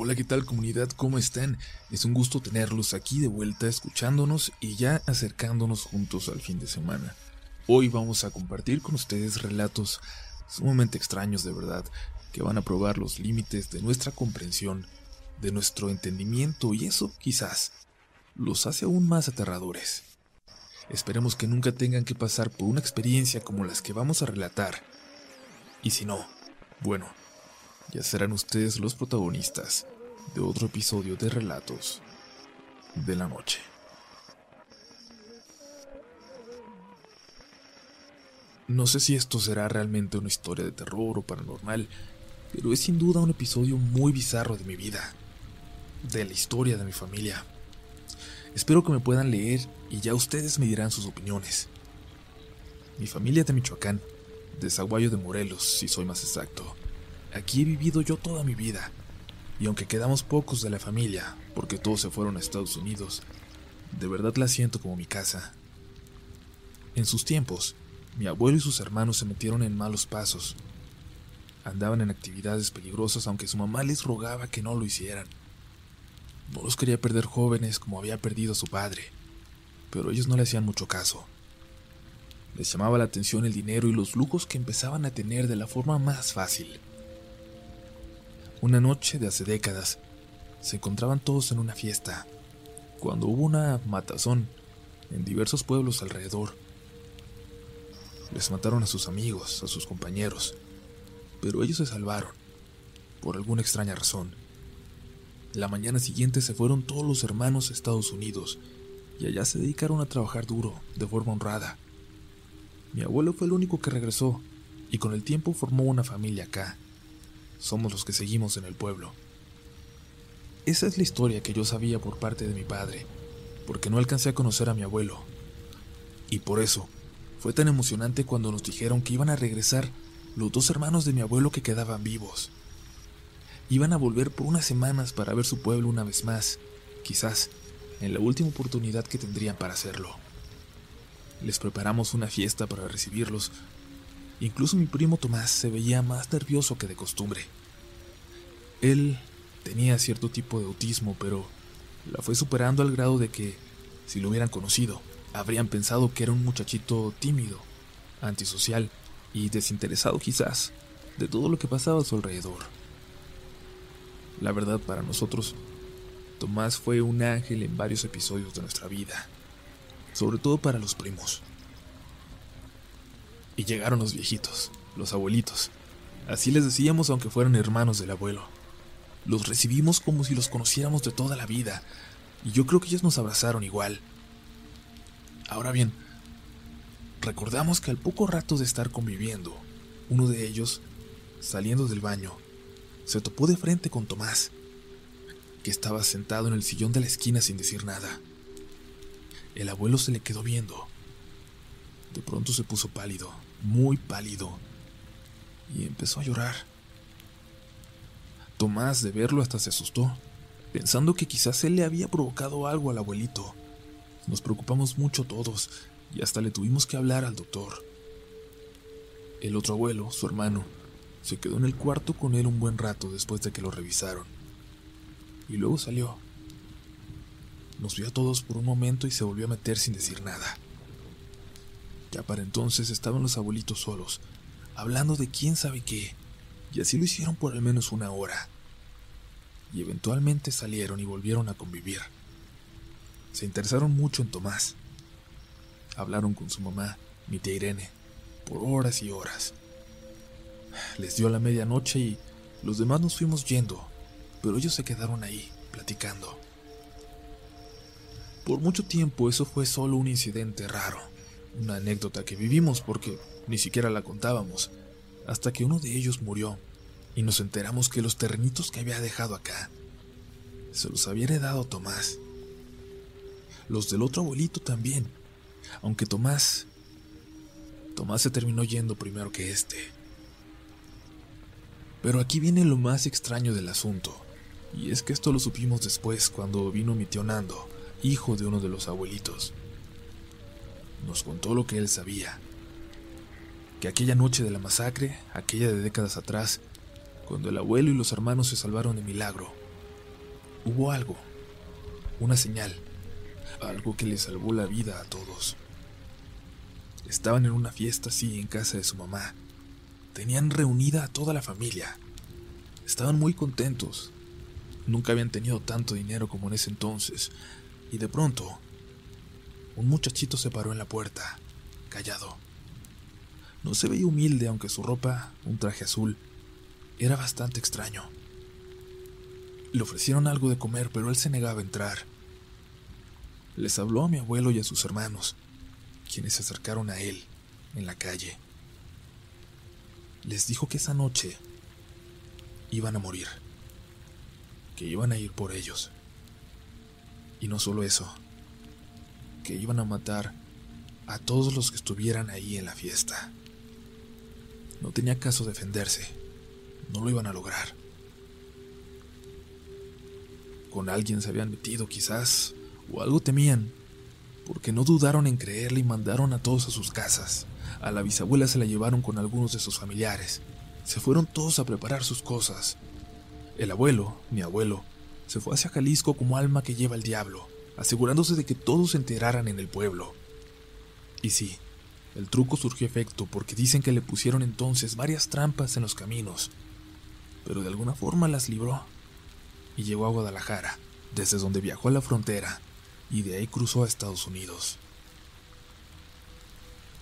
Hola, ¿qué tal comunidad? ¿Cómo están? Es un gusto tenerlos aquí de vuelta escuchándonos y ya acercándonos juntos al fin de semana. Hoy vamos a compartir con ustedes relatos sumamente extraños de verdad, que van a probar los límites de nuestra comprensión, de nuestro entendimiento y eso quizás los hace aún más aterradores. Esperemos que nunca tengan que pasar por una experiencia como las que vamos a relatar. Y si no, bueno, ya serán ustedes los protagonistas de otro episodio de Relatos de la Noche. No sé si esto será realmente una historia de terror o paranormal, pero es sin duda un episodio muy bizarro de mi vida, de la historia de mi familia. Espero que me puedan leer y ya ustedes me dirán sus opiniones. Mi familia de Michoacán, de Zaguayo de Morelos, si soy más exacto. Aquí he vivido yo toda mi vida, y aunque quedamos pocos de la familia, porque todos se fueron a Estados Unidos, de verdad la siento como mi casa. En sus tiempos, mi abuelo y sus hermanos se metieron en malos pasos. Andaban en actividades peligrosas aunque su mamá les rogaba que no lo hicieran. No los quería perder jóvenes como había perdido a su padre, pero ellos no le hacían mucho caso. Les llamaba la atención el dinero y los lujos que empezaban a tener de la forma más fácil. Una noche de hace décadas, se encontraban todos en una fiesta, cuando hubo una matazón en diversos pueblos alrededor. Les mataron a sus amigos, a sus compañeros, pero ellos se salvaron, por alguna extraña razón. La mañana siguiente se fueron todos los hermanos a Estados Unidos y allá se dedicaron a trabajar duro, de forma honrada. Mi abuelo fue el único que regresó y con el tiempo formó una familia acá somos los que seguimos en el pueblo. Esa es la historia que yo sabía por parte de mi padre, porque no alcancé a conocer a mi abuelo. Y por eso, fue tan emocionante cuando nos dijeron que iban a regresar los dos hermanos de mi abuelo que quedaban vivos. Iban a volver por unas semanas para ver su pueblo una vez más, quizás en la última oportunidad que tendrían para hacerlo. Les preparamos una fiesta para recibirlos Incluso mi primo Tomás se veía más nervioso que de costumbre. Él tenía cierto tipo de autismo, pero la fue superando al grado de que, si lo hubieran conocido, habrían pensado que era un muchachito tímido, antisocial y desinteresado quizás de todo lo que pasaba a su alrededor. La verdad para nosotros, Tomás fue un ángel en varios episodios de nuestra vida, sobre todo para los primos. Y llegaron los viejitos, los abuelitos. Así les decíamos aunque fueran hermanos del abuelo. Los recibimos como si los conociéramos de toda la vida, y yo creo que ellos nos abrazaron igual. Ahora bien, recordamos que al poco rato de estar conviviendo, uno de ellos, saliendo del baño, se topó de frente con Tomás, que estaba sentado en el sillón de la esquina sin decir nada. El abuelo se le quedó viendo. De pronto se puso pálido muy pálido, y empezó a llorar. Tomás, de verlo, hasta se asustó, pensando que quizás él le había provocado algo al abuelito. Nos preocupamos mucho todos, y hasta le tuvimos que hablar al doctor. El otro abuelo, su hermano, se quedó en el cuarto con él un buen rato después de que lo revisaron. Y luego salió. Nos vio a todos por un momento y se volvió a meter sin decir nada. Ya para entonces estaban los abuelitos solos, hablando de quién sabe qué, y así lo hicieron por al menos una hora. Y eventualmente salieron y volvieron a convivir. Se interesaron mucho en Tomás. Hablaron con su mamá, mi tía Irene, por horas y horas. Les dio la medianoche y los demás nos fuimos yendo, pero ellos se quedaron ahí, platicando. Por mucho tiempo eso fue solo un incidente raro una anécdota que vivimos porque ni siquiera la contábamos, hasta que uno de ellos murió y nos enteramos que los terrenitos que había dejado acá se los había heredado Tomás. Los del otro abuelito también, aunque Tomás... Tomás se terminó yendo primero que este. Pero aquí viene lo más extraño del asunto, y es que esto lo supimos después cuando vino mi tío Nando, hijo de uno de los abuelitos nos contó lo que él sabía. Que aquella noche de la masacre, aquella de décadas atrás, cuando el abuelo y los hermanos se salvaron de milagro, hubo algo, una señal, algo que le salvó la vida a todos. Estaban en una fiesta así en casa de su mamá. Tenían reunida a toda la familia. Estaban muy contentos. Nunca habían tenido tanto dinero como en ese entonces. Y de pronto, un muchachito se paró en la puerta, callado. No se veía humilde, aunque su ropa, un traje azul, era bastante extraño. Le ofrecieron algo de comer, pero él se negaba a entrar. Les habló a mi abuelo y a sus hermanos, quienes se acercaron a él en la calle. Les dijo que esa noche iban a morir, que iban a ir por ellos. Y no solo eso, que iban a matar a todos los que estuvieran ahí en la fiesta. No tenía caso defenderse, no lo iban a lograr. Con alguien se habían metido quizás, o algo temían, porque no dudaron en creerle y mandaron a todos a sus casas. A la bisabuela se la llevaron con algunos de sus familiares. Se fueron todos a preparar sus cosas. El abuelo, mi abuelo, se fue hacia Jalisco como alma que lleva el diablo, asegurándose de que todos se enteraran en el pueblo. Y sí, el truco surgió efecto porque dicen que le pusieron entonces varias trampas en los caminos, pero de alguna forma las libró y llegó a Guadalajara, desde donde viajó a la frontera y de ahí cruzó a Estados Unidos.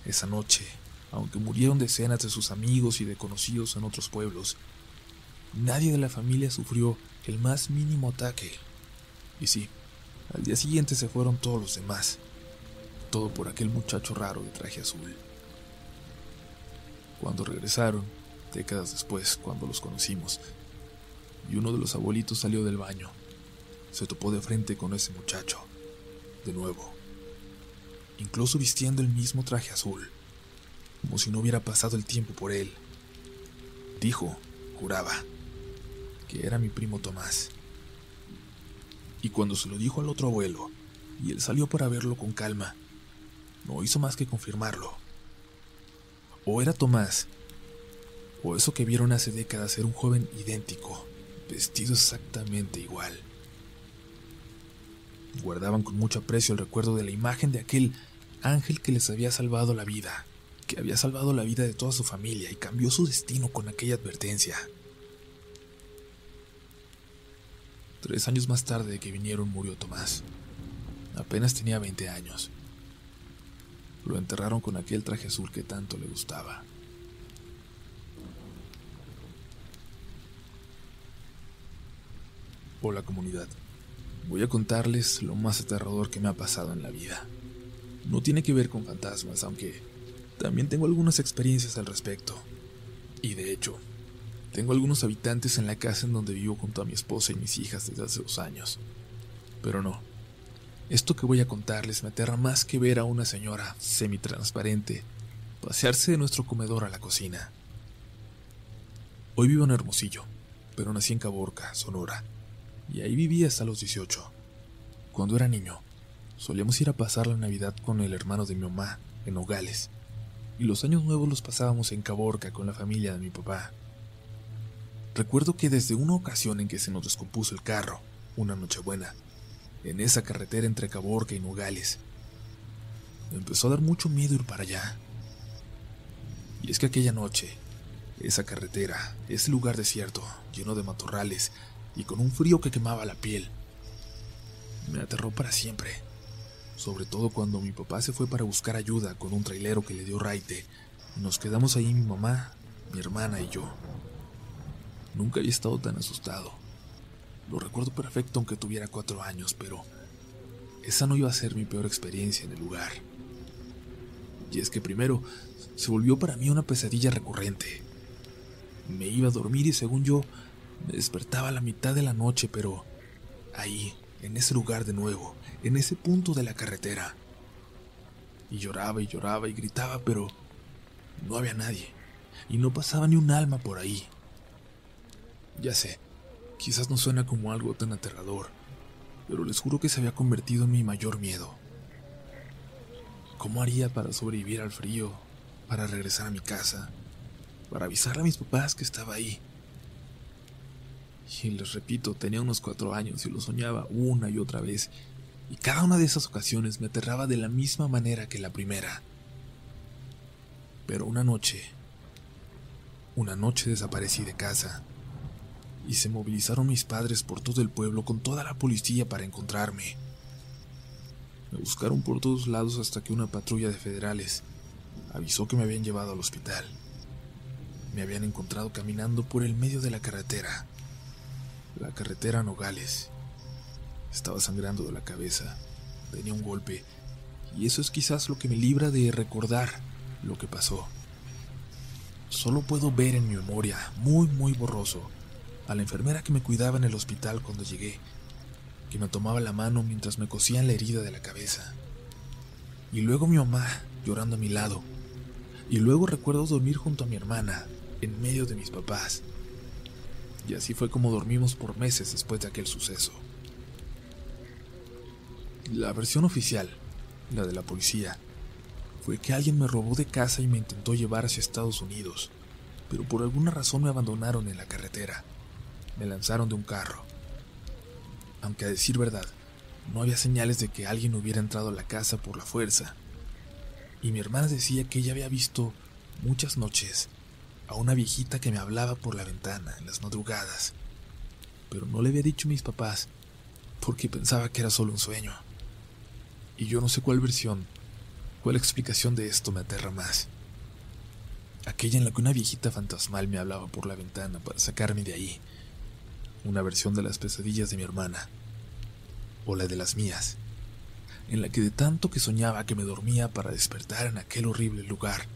Esa noche, aunque murieron decenas de sus amigos y de conocidos en otros pueblos, nadie de la familia sufrió el más mínimo ataque. Y sí, al día siguiente se fueron todos los demás, todo por aquel muchacho raro de traje azul. Cuando regresaron, décadas después, cuando los conocimos, y uno de los abuelitos salió del baño, se topó de frente con ese muchacho, de nuevo, incluso vistiendo el mismo traje azul, como si no hubiera pasado el tiempo por él. Dijo, juraba, que era mi primo Tomás. Y cuando se lo dijo al otro abuelo, y él salió para verlo con calma, no hizo más que confirmarlo. O era Tomás, o eso que vieron hace décadas era un joven idéntico, vestido exactamente igual. Guardaban con mucho aprecio el recuerdo de la imagen de aquel ángel que les había salvado la vida, que había salvado la vida de toda su familia y cambió su destino con aquella advertencia. Tres años más tarde de que vinieron murió Tomás. Apenas tenía 20 años. Lo enterraron con aquel traje azul que tanto le gustaba. Hola comunidad. Voy a contarles lo más aterrador que me ha pasado en la vida. No tiene que ver con fantasmas, aunque también tengo algunas experiencias al respecto. Y de hecho, tengo algunos habitantes en la casa en donde vivo junto a mi esposa y mis hijas desde hace dos años. Pero no. Esto que voy a contarles me aterra más que ver a una señora semitransparente pasearse de nuestro comedor a la cocina. Hoy vivo en Hermosillo, pero nací en Caborca, Sonora, y ahí viví hasta los 18. Cuando era niño, solíamos ir a pasar la Navidad con el hermano de mi mamá, en Nogales, y los años nuevos los pasábamos en Caborca con la familia de mi papá. Recuerdo que desde una ocasión en que se nos descompuso el carro, una nochebuena, en esa carretera entre Caborca y Nogales, empezó a dar mucho miedo ir para allá. Y es que aquella noche, esa carretera, ese lugar desierto, lleno de matorrales y con un frío que quemaba la piel, me aterró para siempre sobre todo cuando mi papá se fue para buscar ayuda con un trailero que le dio raite. Nos quedamos ahí mi mamá, mi hermana y yo. Nunca había estado tan asustado. Lo recuerdo perfecto aunque tuviera cuatro años, pero esa no iba a ser mi peor experiencia en el lugar. Y es que primero se volvió para mí una pesadilla recurrente. Me iba a dormir y según yo me despertaba a la mitad de la noche, pero ahí, en ese lugar de nuevo, en ese punto de la carretera. Y lloraba y lloraba y gritaba, pero no había nadie, y no pasaba ni un alma por ahí. Ya sé, quizás no suena como algo tan aterrador, pero les juro que se había convertido en mi mayor miedo. ¿Cómo haría para sobrevivir al frío, para regresar a mi casa, para avisar a mis papás que estaba ahí? Y les repito, tenía unos cuatro años y lo soñaba una y otra vez, y cada una de esas ocasiones me aterraba de la misma manera que la primera. Pero una noche, una noche desaparecí de casa, y se movilizaron mis padres por todo el pueblo con toda la policía para encontrarme. Me buscaron por todos lados hasta que una patrulla de federales avisó que me habían llevado al hospital. Me habían encontrado caminando por el medio de la carretera. La carretera Nogales. Estaba sangrando de la cabeza. Tenía un golpe. Y eso es quizás lo que me libra de recordar lo que pasó. Solo puedo ver en mi memoria, muy, muy borroso, a la enfermera que me cuidaba en el hospital cuando llegué, que me tomaba la mano mientras me cosían la herida de la cabeza. Y luego mi mamá llorando a mi lado. Y luego recuerdo dormir junto a mi hermana, en medio de mis papás. Y así fue como dormimos por meses después de aquel suceso. La versión oficial, la de la policía, fue que alguien me robó de casa y me intentó llevar hacia Estados Unidos, pero por alguna razón me abandonaron en la carretera. Me lanzaron de un carro. Aunque a decir verdad, no había señales de que alguien hubiera entrado a la casa por la fuerza. Y mi hermana decía que ella había visto muchas noches a una viejita que me hablaba por la ventana en las madrugadas, pero no le había dicho a mis papás porque pensaba que era solo un sueño. Y yo no sé cuál versión, cuál explicación de esto me aterra más. Aquella en la que una viejita fantasmal me hablaba por la ventana para sacarme de ahí. Una versión de las pesadillas de mi hermana. O la de las mías. En la que de tanto que soñaba que me dormía para despertar en aquel horrible lugar,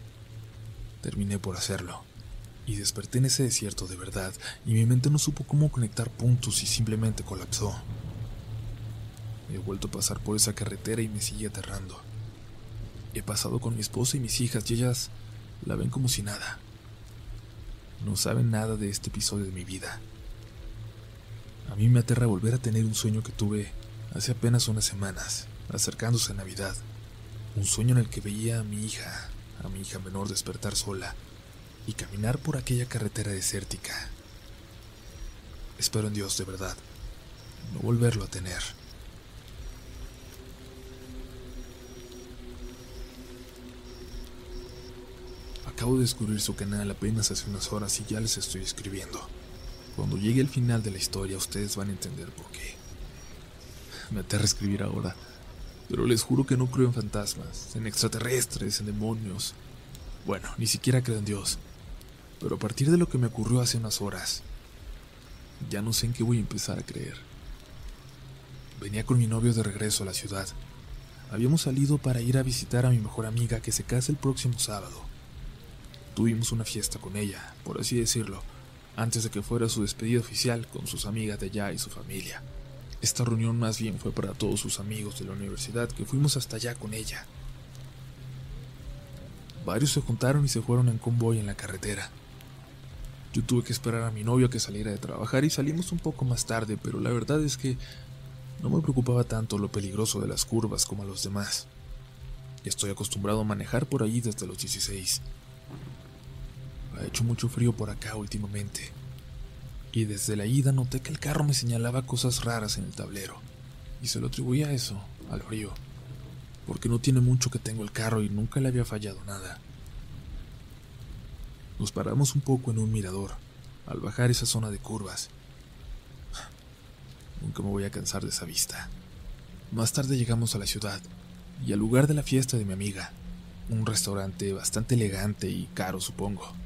terminé por hacerlo. Y desperté en ese desierto de verdad, y mi mente no supo cómo conectar puntos y simplemente colapsó. He vuelto a pasar por esa carretera y me sigue aterrando. He pasado con mi esposa y mis hijas y ellas la ven como si nada. No saben nada de este episodio de mi vida. A mí me aterra volver a tener un sueño que tuve hace apenas unas semanas, acercándose a Navidad. Un sueño en el que veía a mi hija, a mi hija menor despertar sola y caminar por aquella carretera desértica. Espero en Dios de verdad no volverlo a tener. Acabo de descubrir su canal apenas hace unas horas y ya les estoy escribiendo. Cuando llegue el final de la historia ustedes van a entender por qué. Me aterra escribir ahora, pero les juro que no creo en fantasmas, en extraterrestres, en demonios. Bueno, ni siquiera creo en Dios. Pero a partir de lo que me ocurrió hace unas horas, ya no sé en qué voy a empezar a creer. Venía con mi novio de regreso a la ciudad. Habíamos salido para ir a visitar a mi mejor amiga que se casa el próximo sábado. Tuvimos una fiesta con ella, por así decirlo, antes de que fuera su despedida oficial con sus amigas de allá y su familia. Esta reunión más bien fue para todos sus amigos de la universidad que fuimos hasta allá con ella. Varios se juntaron y se fueron en convoy en la carretera. Yo tuve que esperar a mi novio a que saliera de trabajar y salimos un poco más tarde, pero la verdad es que no me preocupaba tanto lo peligroso de las curvas como a los demás. Estoy acostumbrado a manejar por allí desde los 16. Ha hecho mucho frío por acá últimamente. Y desde la ida noté que el carro me señalaba cosas raras en el tablero. Y se lo atribuía a eso, al frío. Porque no tiene mucho que tengo el carro y nunca le había fallado nada. Nos paramos un poco en un mirador, al bajar esa zona de curvas. Nunca me voy a cansar de esa vista. Más tarde llegamos a la ciudad y al lugar de la fiesta de mi amiga, un restaurante bastante elegante y caro supongo.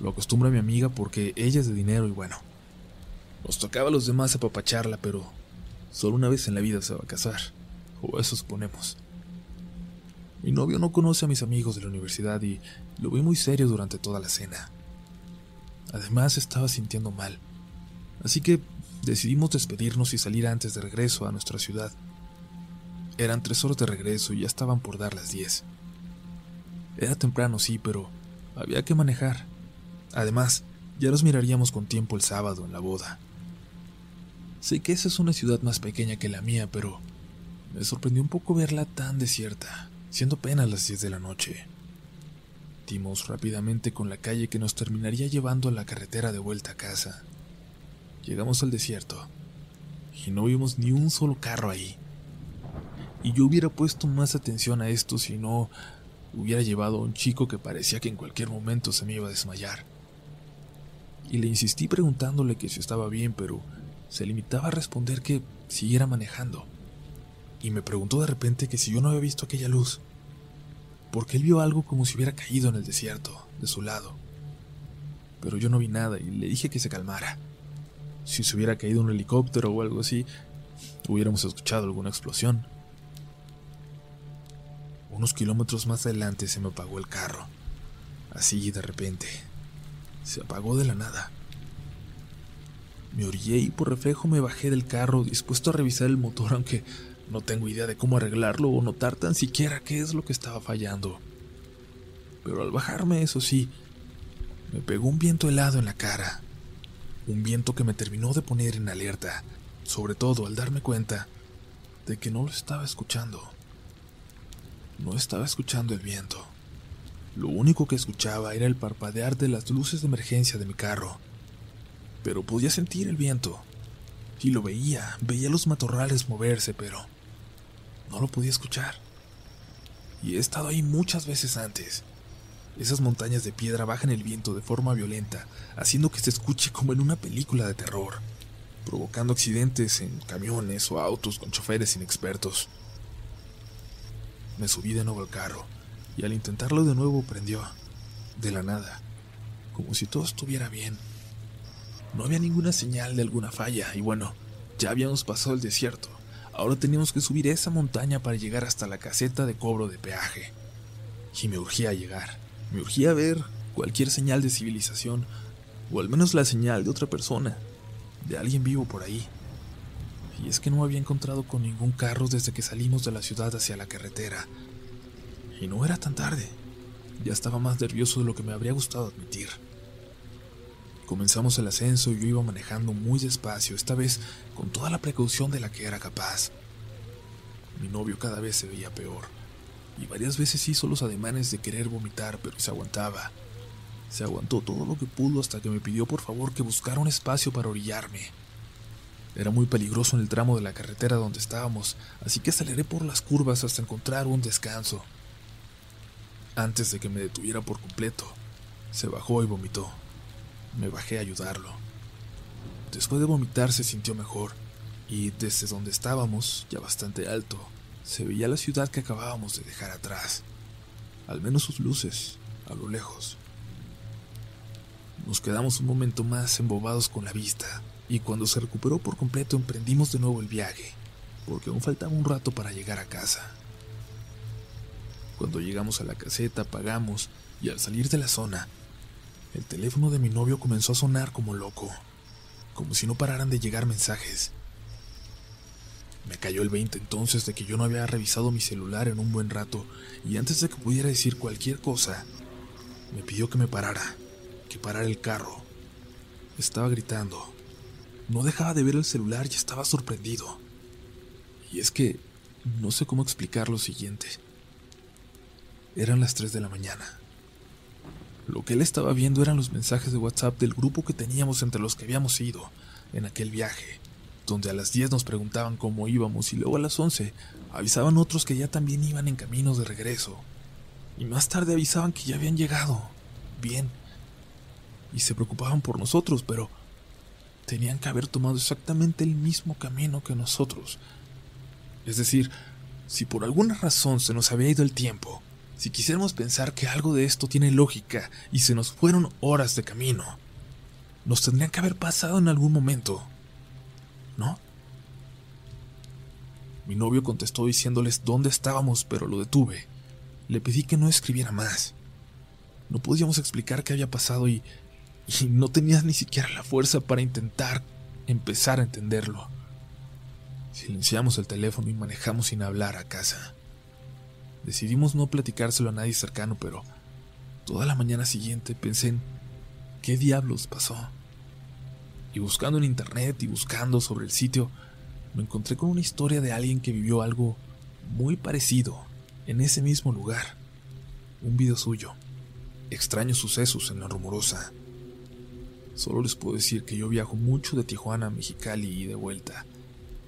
Lo acostumbra mi amiga porque ella es de dinero y bueno. Nos tocaba a los demás apapacharla, pero solo una vez en la vida se va a casar. O eso suponemos. Mi novio no conoce a mis amigos de la universidad y lo vi muy serio durante toda la cena. Además estaba sintiendo mal. Así que decidimos despedirnos y salir antes de regreso a nuestra ciudad. Eran tres horas de regreso y ya estaban por dar las diez. Era temprano, sí, pero había que manejar. Además, ya nos miraríamos con tiempo el sábado en la boda. Sé que esa es una ciudad más pequeña que la mía, pero me sorprendió un poco verla tan desierta, siendo apenas las 10 de la noche. Dimos rápidamente con la calle que nos terminaría llevando a la carretera de vuelta a casa. Llegamos al desierto y no vimos ni un solo carro ahí. Y yo hubiera puesto más atención a esto si no hubiera llevado a un chico que parecía que en cualquier momento se me iba a desmayar. Y le insistí preguntándole que si estaba bien, pero se limitaba a responder que siguiera manejando. Y me preguntó de repente que si yo no había visto aquella luz, porque él vio algo como si hubiera caído en el desierto, de su lado. Pero yo no vi nada y le dije que se calmara. Si se hubiera caído un helicóptero o algo así, hubiéramos escuchado alguna explosión. Unos kilómetros más adelante se me apagó el carro. Así de repente. Se apagó de la nada. Me orillé y por reflejo me bajé del carro dispuesto a revisar el motor aunque no tengo idea de cómo arreglarlo o notar tan siquiera qué es lo que estaba fallando. Pero al bajarme, eso sí, me pegó un viento helado en la cara. Un viento que me terminó de poner en alerta, sobre todo al darme cuenta de que no lo estaba escuchando. No estaba escuchando el viento. Lo único que escuchaba era el parpadear de las luces de emergencia de mi carro. Pero podía sentir el viento. Y lo veía, veía los matorrales moverse, pero no lo podía escuchar. Y he estado ahí muchas veces antes. Esas montañas de piedra bajan el viento de forma violenta, haciendo que se escuche como en una película de terror, provocando accidentes en camiones o autos con choferes inexpertos. Me subí de nuevo al carro y al intentarlo de nuevo prendió, de la nada, como si todo estuviera bien. No había ninguna señal de alguna falla y bueno, ya habíamos pasado el desierto. Ahora teníamos que subir esa montaña para llegar hasta la caseta de cobro de peaje. Y me urgía llegar, me urgía ver cualquier señal de civilización, o al menos la señal de otra persona, de alguien vivo por ahí y es que no había encontrado con ningún carro desde que salimos de la ciudad hacia la carretera. Y no era tan tarde. Ya estaba más nervioso de lo que me habría gustado admitir. Comenzamos el ascenso y yo iba manejando muy despacio, esta vez con toda la precaución de la que era capaz. Mi novio cada vez se veía peor, y varias veces hizo los ademanes de querer vomitar, pero se aguantaba. Se aguantó todo lo que pudo hasta que me pidió por favor que buscara un espacio para orillarme. Era muy peligroso en el tramo de la carretera donde estábamos, así que aceleré por las curvas hasta encontrar un descanso. Antes de que me detuviera por completo, se bajó y vomitó. Me bajé a ayudarlo. Después de vomitar se sintió mejor, y desde donde estábamos, ya bastante alto, se veía la ciudad que acabábamos de dejar atrás, al menos sus luces, a lo lejos. Nos quedamos un momento más embobados con la vista, y cuando se recuperó por completo emprendimos de nuevo el viaje, porque aún faltaba un rato para llegar a casa. Cuando llegamos a la caseta pagamos y al salir de la zona, el teléfono de mi novio comenzó a sonar como loco, como si no pararan de llegar mensajes. Me cayó el 20 entonces de que yo no había revisado mi celular en un buen rato y antes de que pudiera decir cualquier cosa, me pidió que me parara, que parara el carro. Estaba gritando, no dejaba de ver el celular y estaba sorprendido. Y es que no sé cómo explicar lo siguiente. Eran las 3 de la mañana. Lo que él estaba viendo eran los mensajes de WhatsApp del grupo que teníamos entre los que habíamos ido en aquel viaje, donde a las 10 nos preguntaban cómo íbamos y luego a las 11 avisaban otros que ya también iban en camino de regreso. Y más tarde avisaban que ya habían llegado. Bien. Y se preocupaban por nosotros, pero tenían que haber tomado exactamente el mismo camino que nosotros. Es decir, si por alguna razón se nos había ido el tiempo, si quisiéramos pensar que algo de esto tiene lógica y se nos fueron horas de camino, nos tendrían que haber pasado en algún momento, ¿no? Mi novio contestó diciéndoles dónde estábamos, pero lo detuve. Le pedí que no escribiera más. No podíamos explicar qué había pasado y y no tenías ni siquiera la fuerza para intentar empezar a entenderlo. Silenciamos el teléfono y manejamos sin hablar a casa. Decidimos no platicárselo a nadie cercano, pero toda la mañana siguiente pensé en qué diablos pasó. Y buscando en internet y buscando sobre el sitio, me encontré con una historia de alguien que vivió algo muy parecido en ese mismo lugar. Un video suyo. Extraños sucesos en la rumorosa Solo les puedo decir que yo viajo mucho de Tijuana a Mexicali y de vuelta,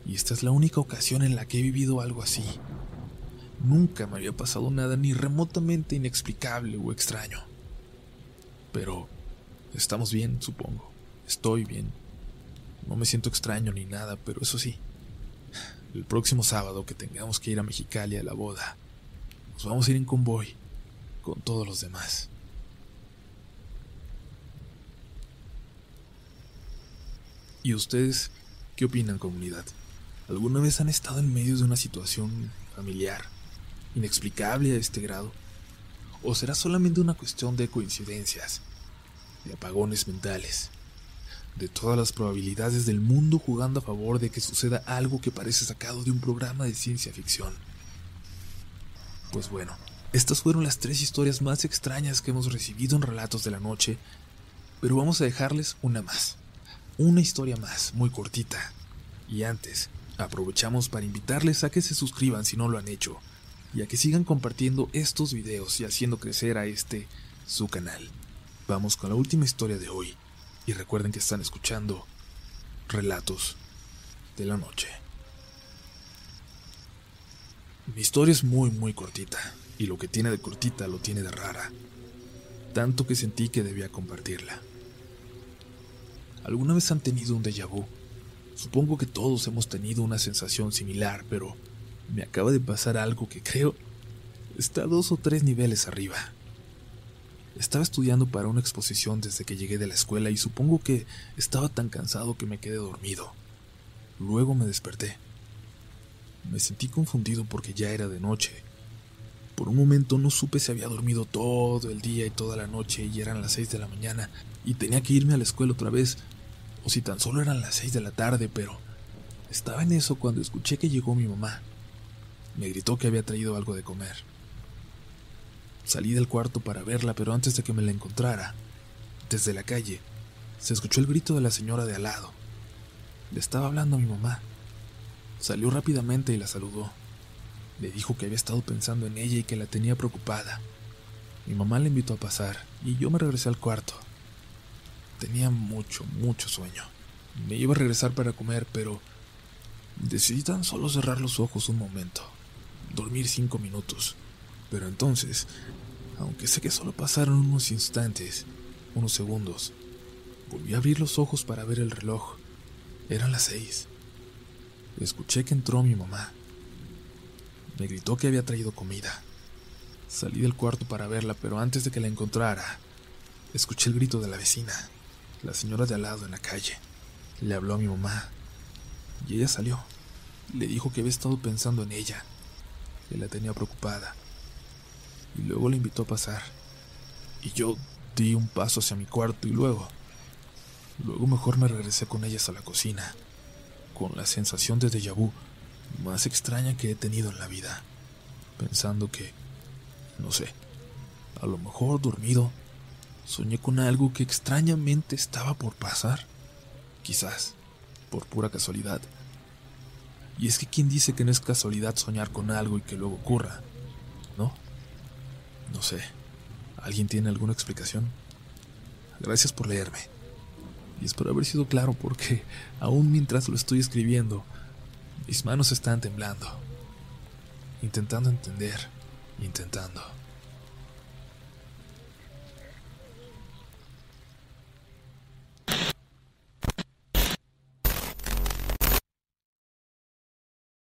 y esta es la única ocasión en la que he vivido algo así. Nunca me había pasado nada ni remotamente inexplicable o extraño. Pero estamos bien, supongo. Estoy bien. No me siento extraño ni nada, pero eso sí, el próximo sábado que tengamos que ir a Mexicali a la boda, nos vamos a ir en convoy con todos los demás. ¿Y ustedes qué opinan, comunidad? ¿Alguna vez han estado en medio de una situación familiar, inexplicable a este grado? ¿O será solamente una cuestión de coincidencias, de apagones mentales, de todas las probabilidades del mundo jugando a favor de que suceda algo que parece sacado de un programa de ciencia ficción? Pues bueno, estas fueron las tres historias más extrañas que hemos recibido en Relatos de la Noche, pero vamos a dejarles una más una historia más, muy cortita. Y antes, aprovechamos para invitarles a que se suscriban si no lo han hecho, y a que sigan compartiendo estos videos y haciendo crecer a este, su canal. Vamos con la última historia de hoy, y recuerden que están escuchando Relatos de la Noche. Mi historia es muy muy cortita, y lo que tiene de cortita lo tiene de rara, tanto que sentí que debía compartirla. ¿Alguna vez han tenido un déjà vu? Supongo que todos hemos tenido una sensación similar, pero me acaba de pasar algo que creo está dos o tres niveles arriba. Estaba estudiando para una exposición desde que llegué de la escuela y supongo que estaba tan cansado que me quedé dormido. Luego me desperté. Me sentí confundido porque ya era de noche. Por un momento no supe si había dormido todo el día y toda la noche y eran las seis de la mañana y tenía que irme a la escuela otra vez o si tan solo eran las seis de la tarde, pero estaba en eso cuando escuché que llegó mi mamá. Me gritó que había traído algo de comer. Salí del cuarto para verla, pero antes de que me la encontrara, desde la calle, se escuchó el grito de la señora de al lado. Le estaba hablando a mi mamá. Salió rápidamente y la saludó. Le dijo que había estado pensando en ella y que la tenía preocupada. Mi mamá le invitó a pasar y yo me regresé al cuarto. Tenía mucho, mucho sueño. Me iba a regresar para comer, pero decidí tan solo cerrar los ojos un momento, dormir cinco minutos. Pero entonces, aunque sé que solo pasaron unos instantes, unos segundos, volví a abrir los ojos para ver el reloj. Eran las seis. Escuché que entró mi mamá. Me gritó que había traído comida. Salí del cuarto para verla, pero antes de que la encontrara, escuché el grito de la vecina la señora de al lado en la calle. Le habló a mi mamá y ella salió. Le dijo que había estado pensando en ella, que la tenía preocupada. Y luego la invitó a pasar. Y yo di un paso hacia mi cuarto y luego... Luego mejor me regresé con ellas a la cocina, con la sensación de déjà vu más extraña que he tenido en la vida, pensando que, no sé, a lo mejor dormido soñé con algo que extrañamente estaba por pasar. Quizás, por pura casualidad. Y es que quien dice que no es casualidad soñar con algo y que luego ocurra, ¿no? No sé. ¿Alguien tiene alguna explicación? Gracias por leerme. Y espero haber sido claro porque, aún mientras lo estoy escribiendo, mis manos están temblando. Intentando entender, intentando.